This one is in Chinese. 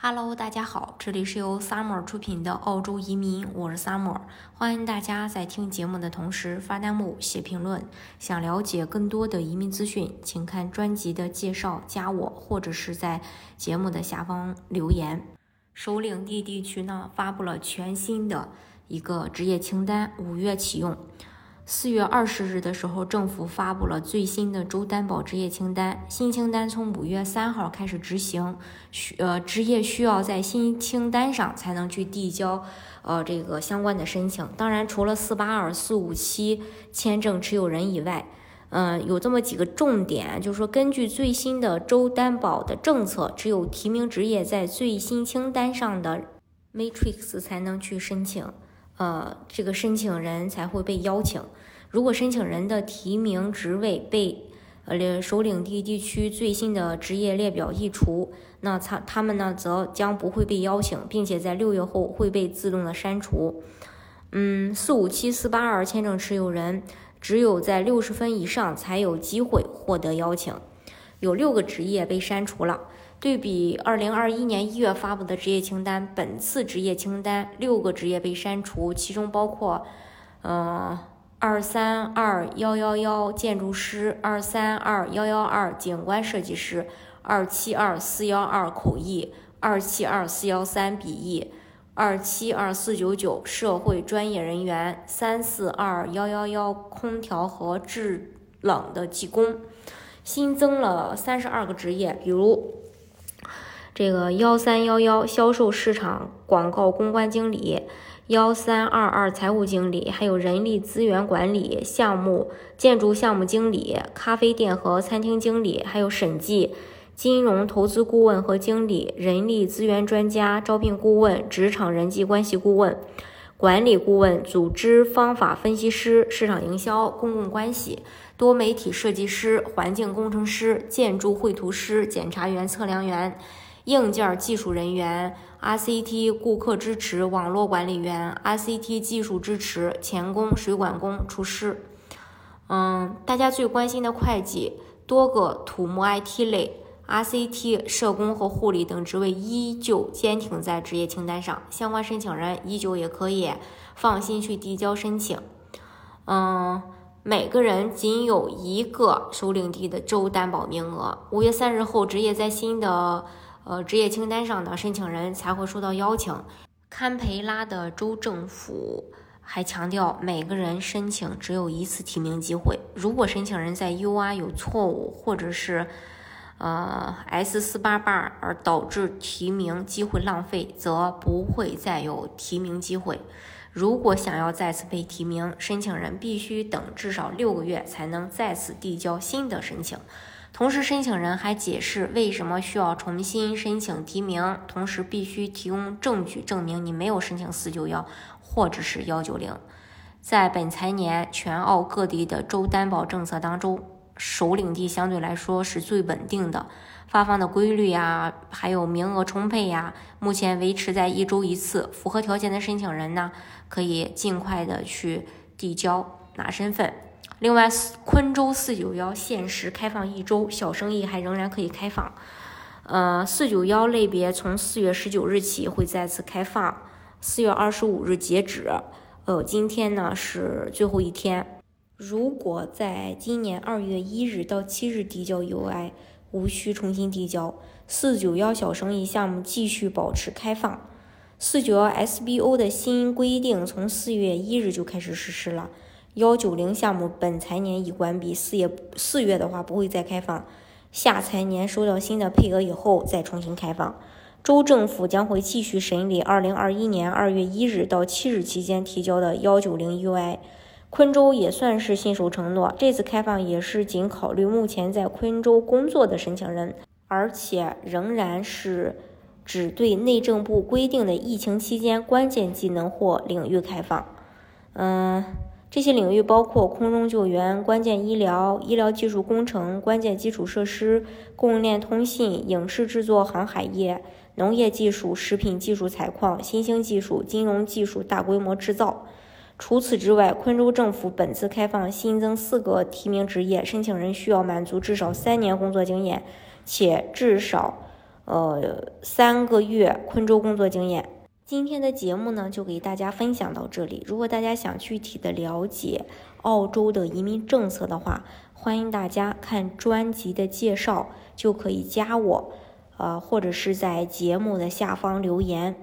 Hello，大家好，这里是由 Summer 出品的澳洲移民，我是 Summer，欢迎大家在听节目的同时发弹幕、写评论。想了解更多的移民资讯，请看专辑的介绍，加我或者是在节目的下方留言。首领地地区呢发布了全新的一个职业清单，五月启用。四月二十日的时候，政府发布了最新的州担保职业清单。新清单从五月三号开始执行，需呃职业需要在新清单上才能去递交呃这个相关的申请。当然，除了四八二、四五七签证持有人以外，嗯，有这么几个重点，就是说根据最新的州担保的政策，只有提名职业在最新清单上的 Matrix 才能去申请。呃，这个申请人才会被邀请。如果申请人的提名职位被呃领首领地地区最新的职业列表移除，那他他们呢则将不会被邀请，并且在六月后会被自动的删除。嗯，四五七四八二签证持有人只有在六十分以上才有机会获得邀请。有六个职业被删除了。对比二零二一年一月发布的职业清单，本次职业清单六个职业被删除，其中包括，呃，二三二幺幺幺建筑师，二三二幺幺二景观设计师，二七二四幺二口译，二七二四幺三笔译，二七二四九九社会专业人员，三四二幺幺幺空调和制冷的技工，新增了三十二个职业，比如。这个幺三幺幺销售市场广告公关经理，幺三二二财务经理，还有人力资源管理项目建筑项目经理、咖啡店和餐厅经理，还有审计、金融投资顾问和经理、人力资源专家、招聘顾问、职场人际关系顾问、管理顾问、组织方法分析师、市场营销、公共关系、多媒体设计师、环境工程师、建筑绘图师、检查员、测量员。硬件技术人员、RCT 顾客支持网络管理员、RCT 技术支持钳工、水管工、厨师。嗯，大家最关心的会计，多个土木 IT 类、RCT 社工和护理等职位依旧坚挺在职业清单上，相关申请人依旧也可以放心去递交申请。嗯，每个人仅有一个首领地的州担保名额。五月三日后，职业在新的。呃，职业清单上的申请人才会收到邀请。堪培拉的州政府还强调，每个人申请只有一次提名机会。如果申请人在 UR 有错误，或者是呃 S 四八八而导致提名机会浪费，则不会再有提名机会。如果想要再次被提名，申请人必须等至少六个月才能再次递交新的申请。同时，申请人还解释为什么需要重新申请提名，同时必须提供证据证明你没有申请四九幺或者是幺九零。在本财年全澳各地的州担保政策当中，首领地相对来说是最稳定的，发放的规律呀，还有名额充沛呀，目前维持在一周一次。符合条件的申请人呢，可以尽快的去递交拿身份。另外，昆州四九幺限时开放一周，小生意还仍然可以开放。呃，四九幺类别从四月十九日起会再次开放，四月二十五日截止。呃，今天呢是最后一天。如果在今年二月一日到七日递交 UI，无需重新递交。四九幺小生意项目继续保持开放。四九幺 SBO 的新规定从四月一日就开始实施了。幺九零项目本财年已关闭，四月四月的话不会再开放，下财年收到新的配额以后再重新开放。州政府将会继续审理二零二一年二月一日到七日期间提交的幺九零 UI。昆州也算是信守承诺，这次开放也是仅考虑目前在昆州工作的申请人，而且仍然是只对内政部规定的疫情期间关键技能或领域开放。嗯。这些领域包括空中救援、关键医疗、医疗技术工程、关键基础设施、供应链通信、影视制作、航海业、农业技术、食品技术采矿、新兴技术、金融技术、大规模制造。除此之外，昆州政府本次开放新增四个提名职业，申请人需要满足至少三年工作经验，且至少，呃三个月昆州工作经验。今天的节目呢，就给大家分享到这里。如果大家想具体的了解澳洲的移民政策的话，欢迎大家看专辑的介绍，就可以加我，呃，或者是在节目的下方留言。